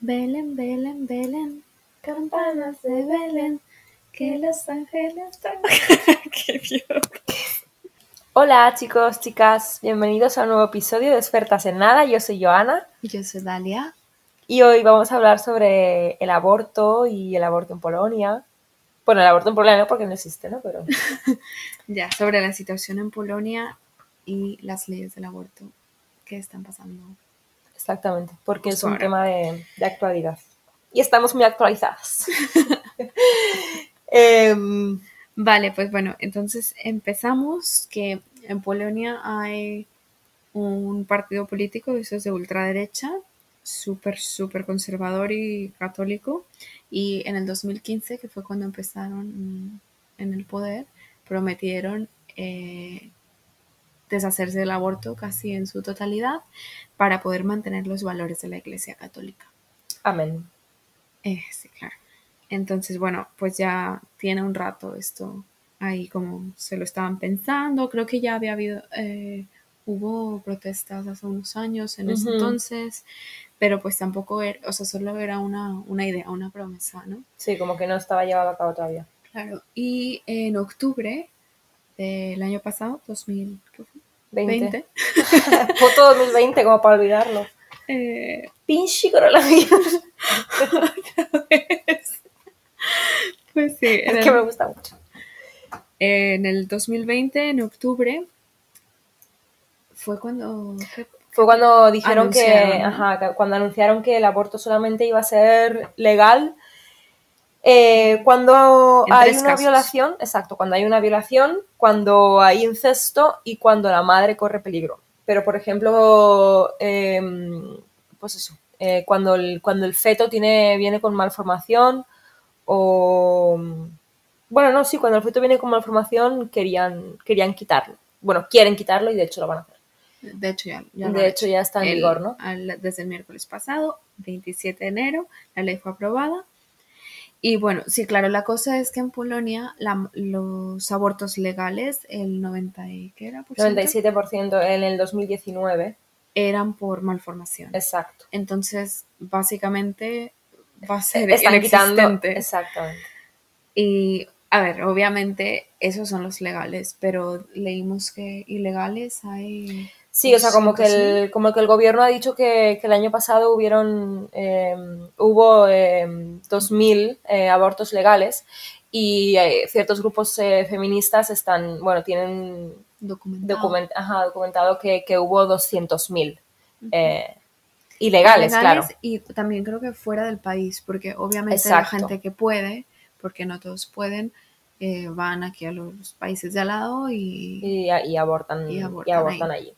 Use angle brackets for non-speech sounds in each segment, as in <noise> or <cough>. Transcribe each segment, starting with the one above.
Belén, Belén, Belén, campanas de Belén, que los ángeles <laughs> Qué Hola chicos, chicas, bienvenidos a un nuevo episodio de Expertas en Nada. Yo soy Joana. Yo soy Dalia. Y hoy vamos a hablar sobre el aborto y el aborto en Polonia. Bueno, el aborto en Polonia no porque no existe, ¿no? Pero... <laughs> ya, sobre la situación en Polonia y las leyes del aborto que están pasando Exactamente, porque es un tema de, actualidad. Y estamos muy actualizadas. <laughs> Em, vale, pues bueno, entonces empezamos que en Polonia hay un partido político, eso es de ultraderecha, súper, súper conservador y católico. Y en el 2015, que fue cuando empezaron en el poder, prometieron eh, deshacerse del aborto casi en su totalidad para poder mantener los valores de la Iglesia Católica. Amén. Eh, sí, claro. Entonces, bueno, pues ya tiene un rato esto ahí como se lo estaban pensando. Creo que ya había habido, eh, hubo protestas hace unos años en ese entonces, pero pues tampoco era, o sea, solo era una, una idea, una promesa, ¿no? Sí, como que no estaba llevado a cabo todavía. Claro, y en octubre del año pasado, 2020. <laughs> Foto 2020, como para olvidarlo. Eh, Pinche coronavirus. <laughs> pues sí. Es que me gusta mucho. En el 2020, en octubre, fue cuando... Fue cuando dijeron que, ajá, cuando anunciaron que el aborto solamente iba a ser legal eh, cuando hay una violación, exacto, cuando hay una violación, cuando hay incesto y cuando la madre corre peligro. Pero, por ejemplo, em, pues eso, eh, cuando, el, cuando el feto tiene, viene con malformación o... Bueno, no, sí, cuando el feto viene con malformación querían, querían quitarlo. Bueno, quieren quitarlo y de hecho lo van a hacer. De hecho ya, de hecho, ya está en vigor, ¿no? desde el miércoles pasado, 27 de enero, la ley fue aprobada y bueno, sí, claro, la cosa es que en Polonia los abortos legales, el 90 y, ¿qué era? 97% en el 2019 eran por malformación. Exacto. Entonces, básicamente va a ser Están quitando. Exactamente. Y a ver, obviamente esos son los legales, pero leímos que ilegales hay Sí, o sea, como que el, como que el gobierno ha dicho que, el año pasado hubieron, em, hubo 2.000 em, eh, abortos legales y eh, ciertos grupos eh, feministas están, bueno, tienen documentado, que, hubo 200.000 ilegales, claro. Y también creo que fuera del país, porque obviamente la gente que puede, porque no todos pueden, van aquí a los países de al lado y, y, abortan, y abortan, allí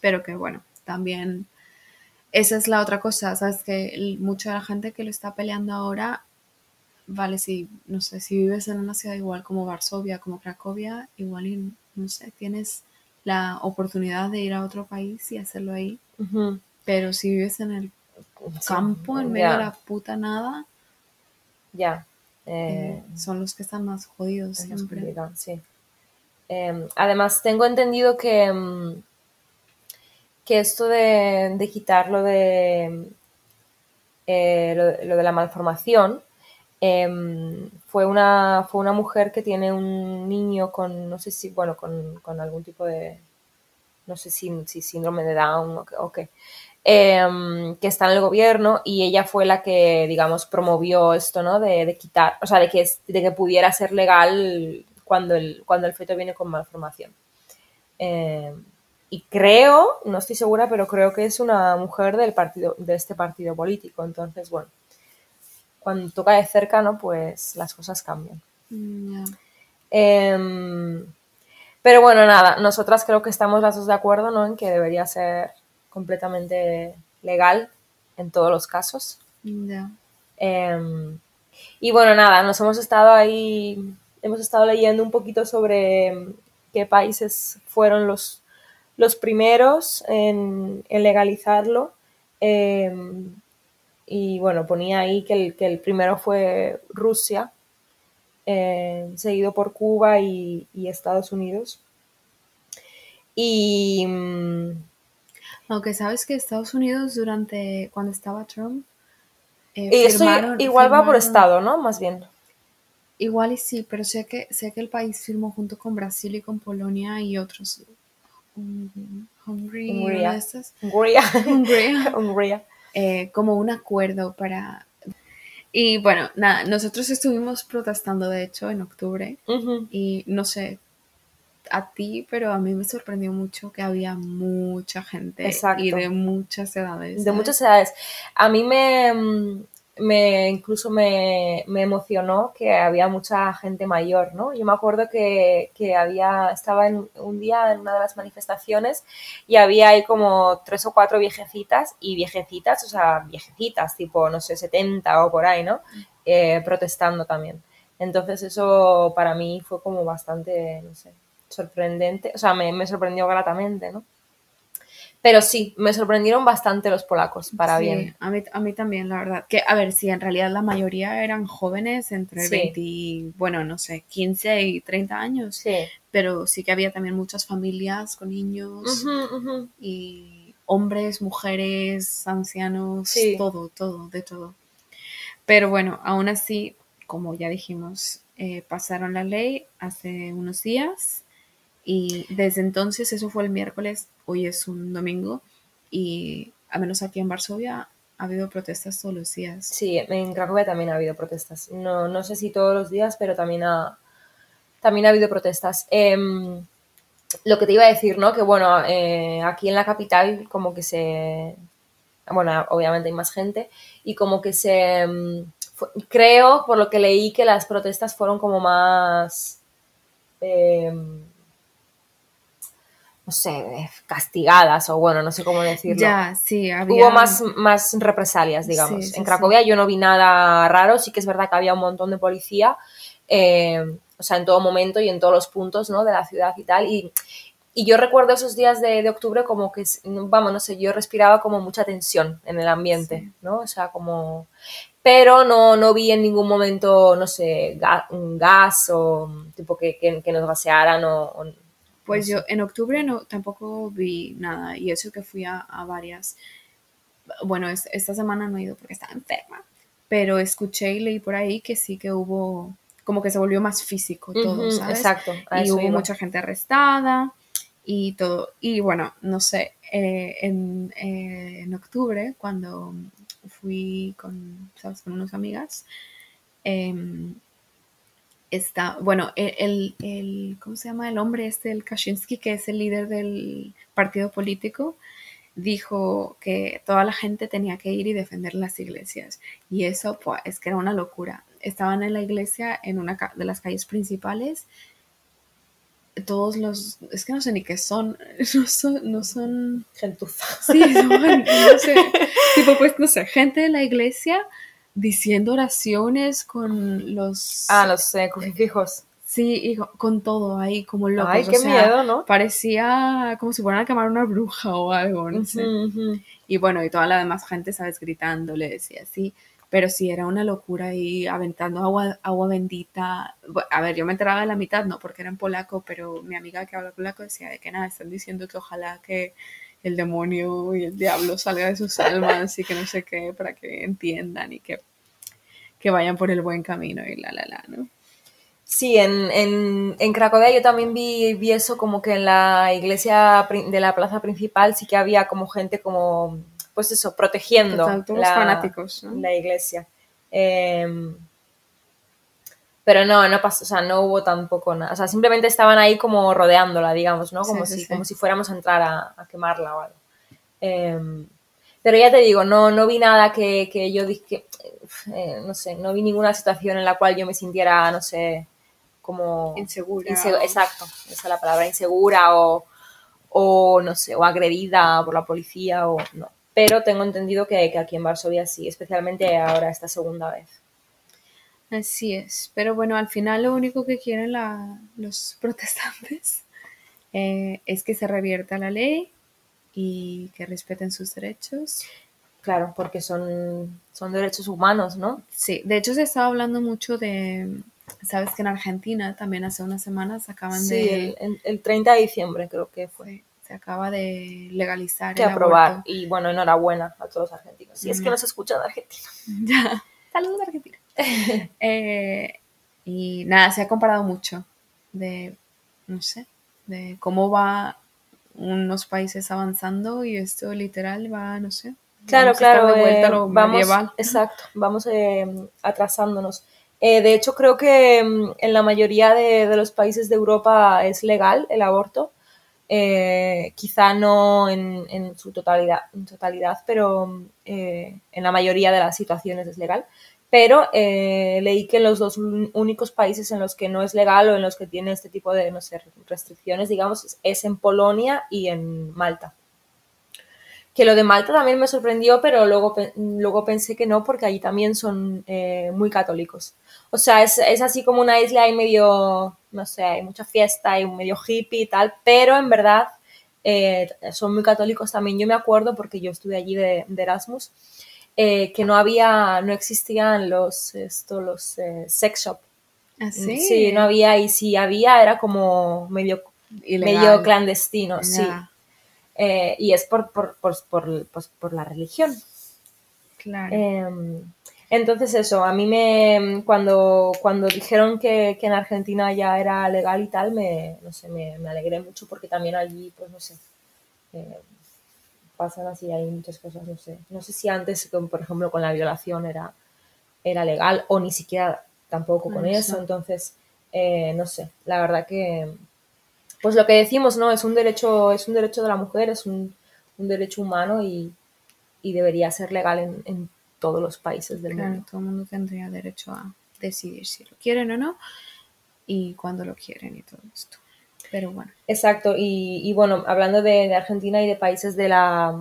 pero que bueno, también esa es la otra cosa, sabes que mucha de la gente que lo está peleando ahora, vale, si, no sé, si vives en una ciudad igual como Varsovia, como Cracovia, igual, y, no sé, tienes la oportunidad de ir a otro país y hacerlo ahí, pero si vives en el campo, en medio de la puta nada, ya. Eh, eh, son los que están más jodidos siempre. sí. Em, además, tengo entendido que em, que esto de, quitar lo de, eh, lo, de la malformación em, fue, una, fue una mujer que tiene un niño con, no sé si, bueno, con, algún tipo de, no sé si, si síndrome de Down o qué, em, que está en el gobierno y ella fue la que, digamos, promovió esto, ¿no? De, quitar, o sea, de que, de que pudiera ser legal cuando el, cuando el feto viene con malformación. Y creo, no estoy segura, pero creo que es una mujer del partido, de este partido político. Entonces, bueno, cuando toca de cerca, ¿no? Pues las cosas cambian. Mm, em, pero bueno, nada, nosotras creo que estamos las dos de acuerdo, ¿no? En que debería ser completamente legal en todos los casos. Em, y bueno, nada, nos hemos estado ahí, hemos estado leyendo un poquito sobre qué países fueron los los primeros en, legalizarlo. Em, y bueno, ponía ahí que el, que el primero fue Rusia, em, seguido por Cuba y, Estados Unidos. Y. Mm, Aunque sabes que Estados Unidos, durante. cuando estaba Trump, eh, Y eso firmaron- igual va por estado, ¿no? Más bien. Igual y sí, pero sé que, sé que el país firmó junto con Brasil y con Polonia y otros. Hungría. Hungría. Hungría. <laughs> <laughs> Eh, como un acuerdo para... Y bueno, nada, nosotros estuvimos protestando de hecho en octubre y no sé a ti, pero a mí me sorprendió mucho que había mucha gente Exacto. y de muchas edades. De muchas edades. A mí me, mm, me incluso me, me emocionó que había mucha gente mayor, ¿no? Yo me acuerdo que, que había, estaba en un día en una de las manifestaciones y había ahí como tres o cuatro viejecitas y viejecitas, o sea, viejecitas, tipo, no sé, 70 o por ahí, ¿no? Eh, protestando también. Entonces eso para mí fue como bastante, no sé, sorprendente, o sea, me, me sorprendió gratamente, ¿no? Pero sí, me sorprendieron bastante los polacos, para Sí, bien. A mí, a mí también, la verdad. Que, a ver, sí, en realidad la mayoría eran jóvenes entre Sí. 20, y, bueno, no sé, 15 y 30 años. Sí. Pero sí que había también muchas familias con niños y hombres, mujeres, ancianos, Sí. todo, todo, de todo. Pero bueno, aún así, como ya dijimos, eh, pasaron la ley hace unos días y desde entonces, eso fue el miércoles, hoy es un domingo y al menos aquí en Varsovia ha habido protestas todos los días. Sí, en Cracovia también ha habido protestas. No, no sé si todos los días, pero también ha, también ha habido protestas. Em, lo que te iba a decir, ¿no? Que bueno, eh, aquí en la capital como que se... Bueno, obviamente hay más gente y como que se... em, creo, por lo que leí, que las protestas fueron como más... em, no sé, castigadas o bueno, no sé cómo decirlo. Ya, sí, había... Hubo más, más represalias, digamos. Sí, sí, en Cracovia yo no vi nada raro, sí que es verdad que había un montón de policía, eh, o sea, en todo momento y en todos los puntos ¿no? de la ciudad y tal. Y, y yo recuerdo esos días de, de octubre como que, vamos, no sé, yo respiraba como mucha tensión en el ambiente, Sí. ¿no? O sea, como... Pero no, no vi en ningún momento, no sé, ga- un gas o tipo que, que, que nos gasearan o... o- Pues yo en octubre no, tampoco vi nada y eso que fui a, a varias. Bueno, es- esta semana no he ido porque estaba enferma, pero escuché y leí por ahí que sí que hubo, como que se volvió más físico todo, Ujú, ¿sabes? Exacto, y hubo iba. mucha gente arrestada y todo. Y bueno, no sé, eh, en, eh, en octubre, cuando fui con, ¿sabes? con unas amigas, em, está, bueno, el, el, el- ¿cómo se llama el hombre este, el Kaczynski, que es el líder del partido político? dijo que toda la gente tenía que ir y defender las iglesias. Y eso, pues, es que era una locura. Estaban en la iglesia, en una de las calles principales. Todos los, es que no sé ni qué son, <laughs> no son, no son, Gentuza. sí, son, no sé, <laughs> tipo, pues, no sé, gente de la iglesia diciendo oraciones con los, Ah, los eh, crucifijos. sí, y co- con todo ahí, como locos. Ay, o qué sea, miedo, ¿no? Parecía como si fueran a quemar una bruja o algo, no sé. Y bueno, y toda la demás gente, ¿sabes? Gritándoles y así. Pero sí, era una locura ahí aventando agua, agua bendita. A ver, yo me enteraba de la mitad, no porque era en polaco, pero mi amiga que habla polaco decía de que nada, están diciendo que ojalá que el demonio y el diablo salga de sus almas y que no sé qué, para que entiendan y que, que vayan por el buen camino y la, la, la, ¿no? Sí, en, en, en Cracovia yo también vi, vi eso como que en la iglesia de la plaza principal sí que había como gente como, pues eso, protegiendo Total, la, fanáticos, ¿no? la iglesia. Em, pero no, no pasó, o sea, no hubo tampoco nada. O sea, simplemente estaban ahí como rodeándola, digamos, ¿no? Como, Sí, si, sí. como si fuéramos a entrar a, a quemarla o algo. Em, pero ya te digo, no, no vi nada que, que yo dije, eh, no sé, no vi ninguna situación en la cual yo me sintiera, no sé, como... Insegura. Inse- exacto, esa es la palabra, insegura o, o, no sé, o agredida por la policía o no. Pero tengo entendido que, que aquí en Varsovia sí, especialmente ahora esta segunda vez. Así es, pero bueno, al final lo único que quieren la- los <laughs> protestantes eh, es que se revierta la ley y que respeten sus derechos. Claro, porque son, son derechos humanos, ¿no? Sí, de hecho se estaba hablando mucho de, sabes que en Argentina también hace unas semanas acaban Sí, de, el, el- el 30 de diciembre creo que fue. sí, se acaba de legalizar. Que el aprobar. aborto. Y bueno, enhorabuena a todos los argentinos. Si es que Mm. nos escuchan de Argentina. <laughs> Ya. Saludos, Argentina. <laughs> Eh, y nada, se ha comparado mucho de, no sé, de cómo va unos países avanzando y esto literal va, no sé. Claro, a claro, de vuelta a eh, lo vamos, medieval. exacto, vamos eh, atrasándonos. Eh, de hecho, creo que mm, en la mayoría de, de los países de Europa es legal el aborto. Quizá no en, en su totalidad, en totalidad pero mm, en la mayoría de las situaciones es legal. Pero eh, leí que los dos únicos países en los que no es legal o en los que tiene este tipo de no sé, restricciones, digamos, es- en Polonia y en Malta. Que lo de Malta también me sorprendió, pero luego, luego pensé que no, porque allí también son eh, muy católicos. O sea, es, es así como una isla, hay medio, no sé, hay mucha fiesta, hay medio hippie y tal, pero en verdad eh, son muy católicos también. Yo me acuerdo, porque yo estuve allí de, de Erasmus, eh, que no había, no existían los, esto, los eh, sex shop. Así. Sí, no había, y si había era como medio, medio clandestino, sí. Eh, y es por, por, por, por, pues, por la religión. Claro. Eh, entonces eso, a mí me, cuando, cuando dijeron que, que, en Argentina ya era legal y tal, me, no sé, me, me alegré mucho porque también allí, pues no sé, pasan así, hay muchas cosas, no sé. No sé si antes, por ejemplo, con la violación era, era legal o ni siquiera tampoco con eso, eso. entonces, eh, no sé, la verdad que, pues lo que decimos, ¿no? Es un derecho, es un derecho de la mujer, es un, un derecho humano y, y, debería ser legal en, en todos los países del claro, mundo. Todo el mundo tendría derecho a decidir si lo quieren o no y cuándo lo quieren y todo esto. Pero bueno. Exacto, y, y bueno, hablando de, de, Argentina y de países de la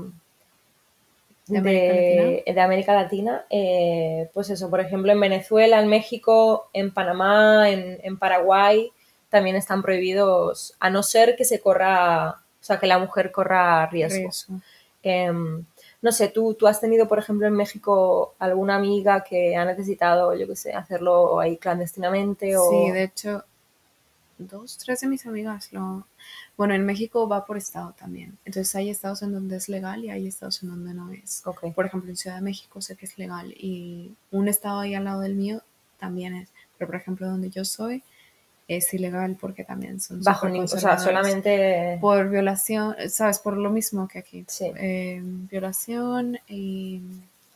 de América Latina, de América Latina eh, pues eso, por ejemplo, en Venezuela, en México, en Panamá, en, en Paraguay, también están prohibidos, a no ser que se corra, o sea, que la mujer corra riesgo. Eso. Eh, no sé, ¿tú, tú has tenido, por ejemplo, en México alguna amiga que ha necesitado, yo qué sé, hacerlo ahí clandestinamente? O... Sí, de hecho, dos, tres de mis amigas lo... Bueno, en México va por estado también. Entonces hay estados en donde es legal y hay estados en donde no es. Okay. Por ejemplo, en Ciudad de México sé que es legal y un estado ahí al lado del mío también es. Pero, por ejemplo, donde yo soy es ilegal porque también son bajo ningún, o sea, solamente por violación, sabes, por lo mismo que aquí. Sí. Eh, violación y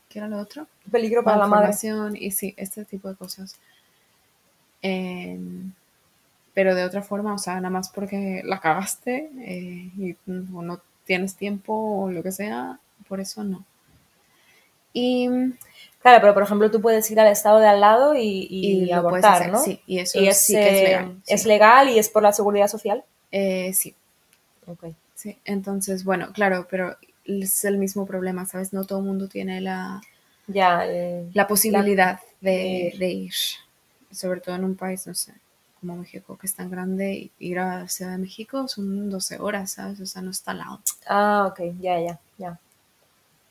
¿qué era lo otro? Peligro para la madre. y sí, este tipo de cosas. Eh, pero de otra forma, o sea, nada más porque la cagaste eh, y o no tienes tiempo o lo que sea, por eso no. Y Claro, pero por ejemplo tú puedes ir al estado de al lado y, y, y abortar, ¿no? Sí, y eso y es, sí que es legal. ¿Es legal y es por la seguridad social? Eh, sí. Ok. Sí, entonces, bueno, claro, pero es el mismo problema, ¿sabes? No todo el mundo tiene la, ya, eh, la posibilidad la, de, ir. Sobre todo en un país, no sé, como México, que es tan grande, ir a Ciudad de México son 12 horas, ¿sabes? O sea, no está al lado. Ah, ok, ya, ya, ya.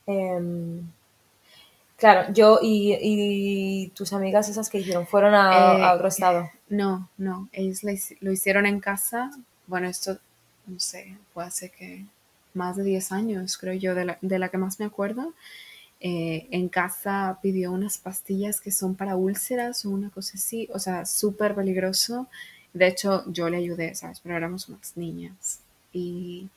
Eh, Claro, yo y, y, tus amigas esas que hicieron, ¿fueron a, eh, a otro estado? No, no, ellos lo hicieron en casa. Bueno, esto, no sé, fue hace que más de 10 años, creo yo, de la, de la que más me acuerdo. Eh, en casa pidió unas pastillas que son para úlceras o una cosa así, o sea, súper peligroso. De hecho, yo le ayudé, ¿sabes? Pero éramos unas niñas. Y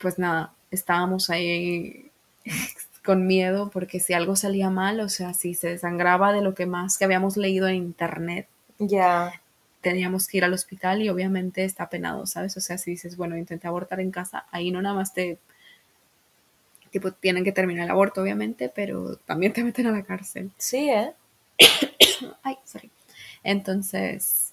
pues nada, estábamos ahí <laughs> con miedo porque si algo salía mal, o sea, si se desangraba de lo que más que habíamos leído en internet, ya yeah. teníamos que ir al hospital y obviamente está penado, ¿sabes? O sea, si dices, bueno, intenté abortar en casa, ahí no nada más te, tipo, tienen que terminar el aborto, obviamente, pero también te meten a la cárcel. Sí, ¿eh? <coughs> Ay, sorry. Entonces,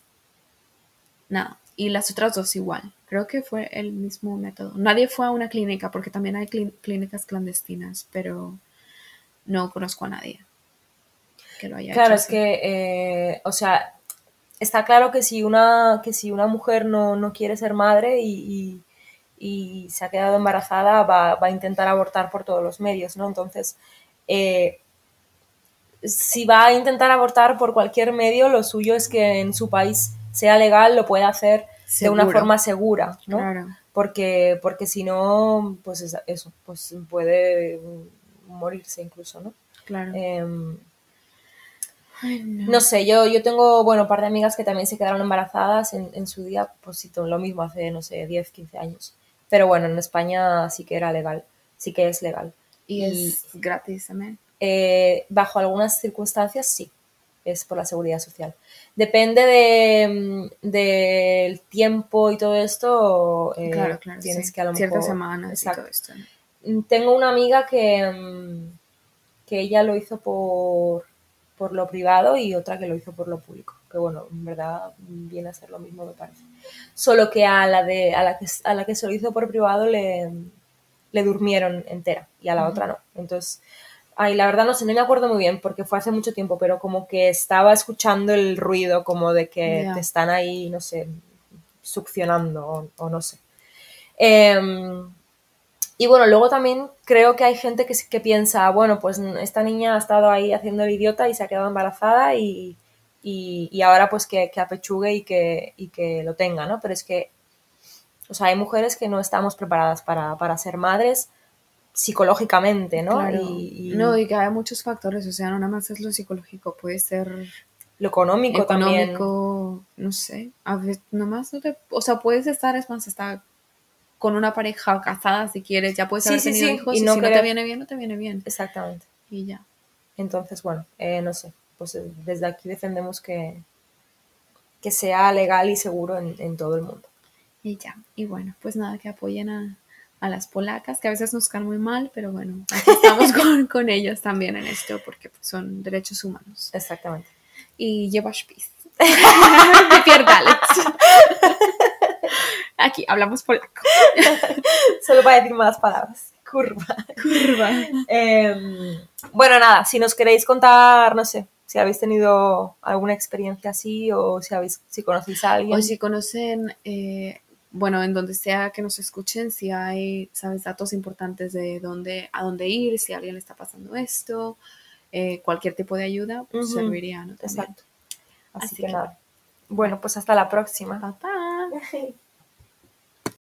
nada. Y las otras dos igual. Creo que fue el mismo método. Nadie fue a una clínica porque también hay clínicas clandestinas, pero no conozco a nadie que lo haya claro, hecho. Claro, es que, eh, o sea, está claro que si una, que si una mujer no, no quiere ser madre y, y, y, se ha quedado embarazada, va, va, a intentar abortar por todos los medios, ¿no? Entonces, eh, si va a intentar abortar por cualquier medio, lo suyo es que en su país sea legal, lo pueda hacer Seguro. de una forma segura, ¿no? Claro. porque, porque si no, pues es- eso, pues puede morirse incluso, ¿no? Claro. Em, Ay, no. no sé, yo, yo tengo, bueno, un par de amigas que también se quedaron embarazadas en, en su día, pues sí, todo lo mismo, hace, no sé, 10, 15 años. Pero bueno, en España sí que era legal, sí que es legal. Y es gratis también. Eh, bajo algunas circunstancias sí, es por la seguridad social. Depende de, mm, del tiempo y todo esto, eh, claro, claro. tienes sí. que a lo Ciertas mejor... semanas Exacto. y todo esto. ¿no? Mm, Tengo una amiga que, mm, que ella lo hizo por, por lo privado y otra que lo hizo por lo público. Que bueno, en verdad viene a ser lo mismo, me parece. Solo que a la, de, a la, que, a la que se lo hizo por privado le, le durmieron entera y a la otra no. Entonces, ay, la verdad no sé, no me acuerdo muy bien porque fue hace mucho tiempo, pero como que estaba escuchando el ruido como de que te están ahí, no sé, succionando o, o no sé. Em, y bueno, luego también creo que hay gente que, que piensa, bueno, pues esta niña ha estado ahí haciendo el idiota y se ha quedado embarazada y, y, y ahora pues que, que apechugue y que, y que lo tenga, ¿no? Pero es que, o sea, hay mujeres que no estamos preparadas para, para ser madres psicológicamente, ¿no? Claro. Y, No, y que hay muchos factores, o sea, no nada más es lo psicológico, puede ser lo económico, también. económico, no sé, a veces nomás no te, o sea, puedes estar, es más, hasta con una pareja casada si quieres, ya puedes haber sí, tenido sí, hijos y no si no te viene bien, no te viene bien Exactamente. y ya. Entonces, bueno, eh, no sé, pues eh, desde aquí defendemos que, que sea legal y seguro en, en todo el mundo. Y ya, y bueno, pues nada, que apoyen a, a las polacas, que a veces nos caen muy mal, pero bueno, aquí estamos <laughs> con, con ellos también en esto, porque pues, son derechos humanos. Exactamente. Y lleva spis. <laughs> Pierdalec. <laughs> Aquí hablamos polaco. <laughs> Solo para decir más palabras. Curva. Curva. Em, bueno, nada, si nos queréis contar, no sé, si habéis tenido alguna experiencia así o si habéis, si conocéis a alguien. O si conocen, eh, bueno, en donde sea que nos escuchen, si hay, sabes, datos importantes de dónde, a dónde ir, si a alguien le está pasando esto, eh, cualquier tipo de ayuda, pues serviría, ¿no? También. Exacto. Así, Así que, que nada. Bueno, pues hasta la próxima. Papá. <laughs>